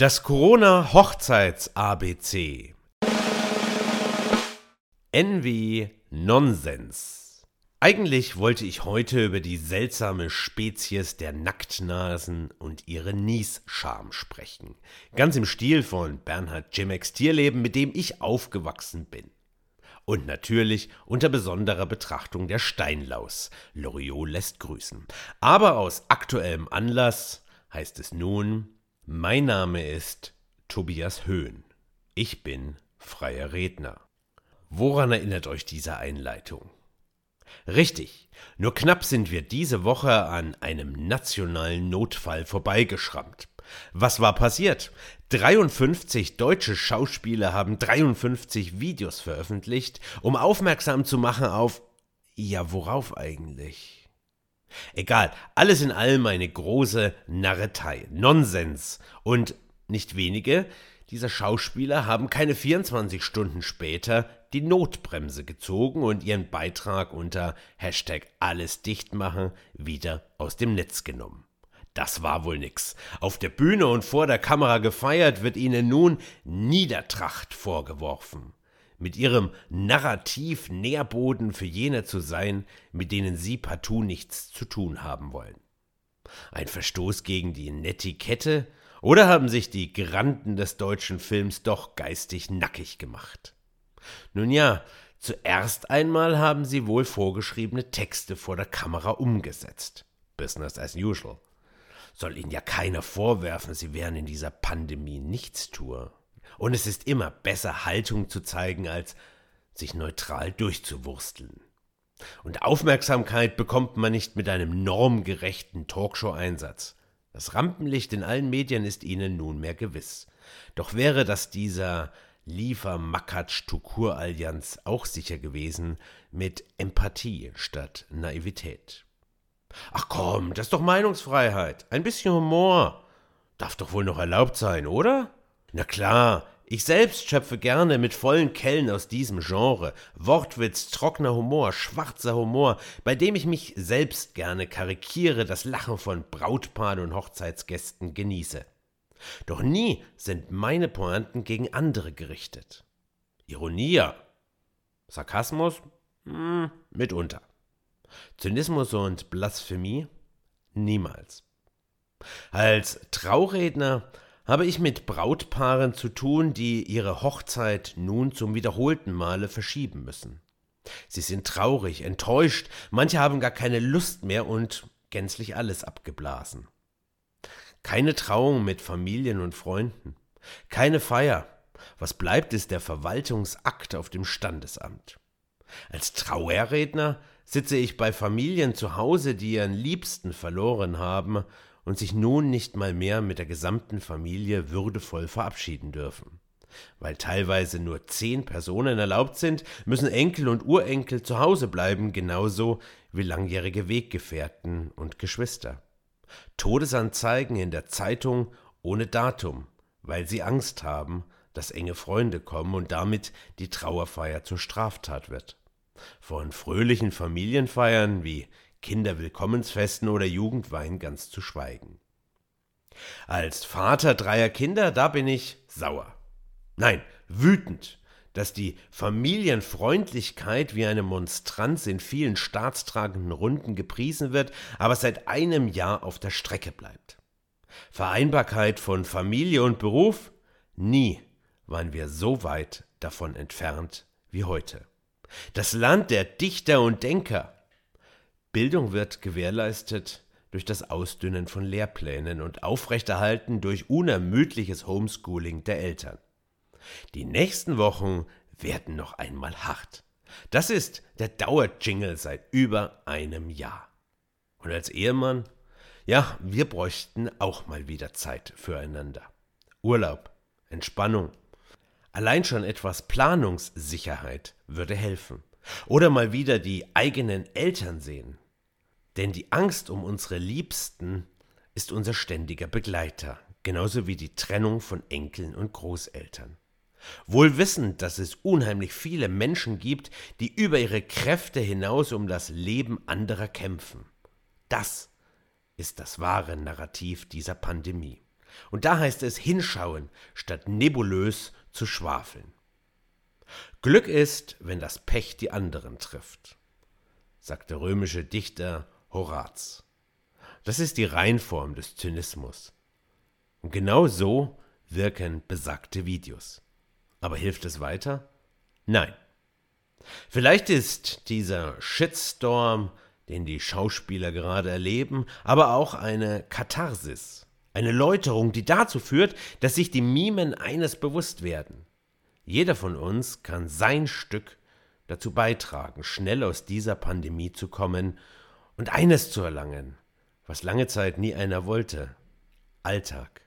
Das Corona-Hochzeits-ABC. Envy Nonsens. Eigentlich wollte ich heute über die seltsame Spezies der Nacktnasen und ihre Niesscham sprechen. Ganz im Stil von Bernhard Jimex Tierleben, mit dem ich aufgewachsen bin. Und natürlich unter besonderer Betrachtung der Steinlaus. Loriot lässt grüßen. Aber aus aktuellem Anlass heißt es nun mein Name ist Tobias Höhn. Ich bin freier Redner. Woran erinnert euch diese Einleitung? Richtig, nur knapp sind wir diese Woche an einem nationalen Notfall vorbeigeschrammt. Was war passiert? 53 deutsche Schauspieler haben 53 Videos veröffentlicht, um aufmerksam zu machen auf ja, worauf eigentlich? Egal, alles in allem eine große Narretei, Nonsens. Und nicht wenige dieser Schauspieler haben keine 24 Stunden später die Notbremse gezogen und ihren Beitrag unter Hashtag alles dicht machen wieder aus dem Netz genommen. Das war wohl nix. Auf der Bühne und vor der Kamera gefeiert wird ihnen nun Niedertracht vorgeworfen mit ihrem Narrativ Nährboden für jene zu sein, mit denen sie partout nichts zu tun haben wollen. Ein Verstoß gegen die Netiquette oder haben sich die Granden des deutschen Films doch geistig nackig gemacht? Nun ja, zuerst einmal haben sie wohl vorgeschriebene Texte vor der Kamera umgesetzt. Business as usual. Soll ihnen ja keiner vorwerfen, sie wären in dieser Pandemie Nichtstuer. Und es ist immer besser, Haltung zu zeigen, als sich neutral durchzuwursteln. Und Aufmerksamkeit bekommt man nicht mit einem normgerechten Talkshow-Einsatz. Das Rampenlicht in allen Medien ist ihnen nunmehr gewiss. Doch wäre das dieser Liefer-Makatsch-Tukur-Allianz auch sicher gewesen mit Empathie statt Naivität. Ach komm, das ist doch Meinungsfreiheit. Ein bisschen Humor. Darf doch wohl noch erlaubt sein, oder? Na klar, ich selbst schöpfe gerne mit vollen Kellen aus diesem Genre. Wortwitz, trockener Humor, schwarzer Humor, bei dem ich mich selbst gerne karikiere, das Lachen von Brautpaaren und Hochzeitsgästen genieße. Doch nie sind meine Pointen gegen andere gerichtet. Ironie. Sarkasmus? Hm, mitunter. Zynismus und Blasphemie? Niemals. Als Trauredner habe ich mit Brautpaaren zu tun, die ihre Hochzeit nun zum wiederholten Male verschieben müssen. Sie sind traurig, enttäuscht, manche haben gar keine Lust mehr und gänzlich alles abgeblasen. Keine Trauung mit Familien und Freunden, keine Feier. Was bleibt, ist der Verwaltungsakt auf dem Standesamt. Als Trauerredner sitze ich bei Familien zu Hause, die ihren Liebsten verloren haben und sich nun nicht mal mehr mit der gesamten Familie würdevoll verabschieden dürfen. Weil teilweise nur zehn Personen erlaubt sind, müssen Enkel und Urenkel zu Hause bleiben, genauso wie langjährige Weggefährten und Geschwister. Todesanzeigen in der Zeitung ohne Datum, weil sie Angst haben, dass enge Freunde kommen und damit die Trauerfeier zur Straftat wird. Von fröhlichen Familienfeiern wie Kinderwillkommensfesten oder Jugendwein ganz zu schweigen. Als Vater dreier Kinder, da bin ich sauer. Nein, wütend, dass die Familienfreundlichkeit wie eine Monstranz in vielen staatstragenden Runden gepriesen wird, aber seit einem Jahr auf der Strecke bleibt. Vereinbarkeit von Familie und Beruf? Nie waren wir so weit davon entfernt wie heute. Das Land der Dichter und Denker, Bildung wird gewährleistet durch das Ausdünnen von Lehrplänen und aufrechterhalten durch unermüdliches Homeschooling der Eltern. Die nächsten Wochen werden noch einmal hart. Das ist der Dauerjingle seit über einem Jahr. Und als Ehemann, ja, wir bräuchten auch mal wieder Zeit füreinander. Urlaub, Entspannung. Allein schon etwas Planungssicherheit würde helfen. Oder mal wieder die eigenen Eltern sehen. Denn die Angst um unsere Liebsten ist unser ständiger Begleiter, genauso wie die Trennung von Enkeln und Großeltern. Wohl wissend, dass es unheimlich viele Menschen gibt, die über ihre Kräfte hinaus um das Leben anderer kämpfen. Das ist das wahre Narrativ dieser Pandemie. Und da heißt es hinschauen, statt nebulös zu schwafeln. Glück ist, wenn das Pech die anderen trifft, sagt der römische Dichter Horaz. Das ist die Reinform des Zynismus. Und genau so wirken besagte Videos. Aber hilft es weiter? Nein. Vielleicht ist dieser Shitstorm, den die Schauspieler gerade erleben, aber auch eine Katharsis, eine Läuterung, die dazu führt, dass sich die Mimen eines bewusst werden. Jeder von uns kann sein Stück dazu beitragen, schnell aus dieser Pandemie zu kommen und eines zu erlangen, was lange Zeit nie einer wollte Alltag.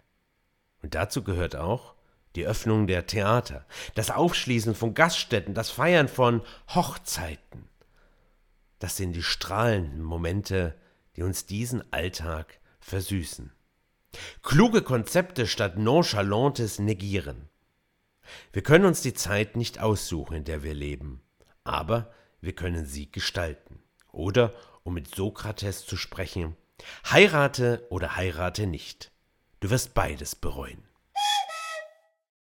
Und dazu gehört auch die Öffnung der Theater, das Aufschließen von Gaststätten, das Feiern von Hochzeiten. Das sind die strahlenden Momente, die uns diesen Alltag versüßen. Kluge Konzepte statt Nonchalantes negieren. Wir können uns die Zeit nicht aussuchen, in der wir leben, aber wir können sie gestalten. Oder, um mit Sokrates zu sprechen, heirate oder heirate nicht. Du wirst beides bereuen.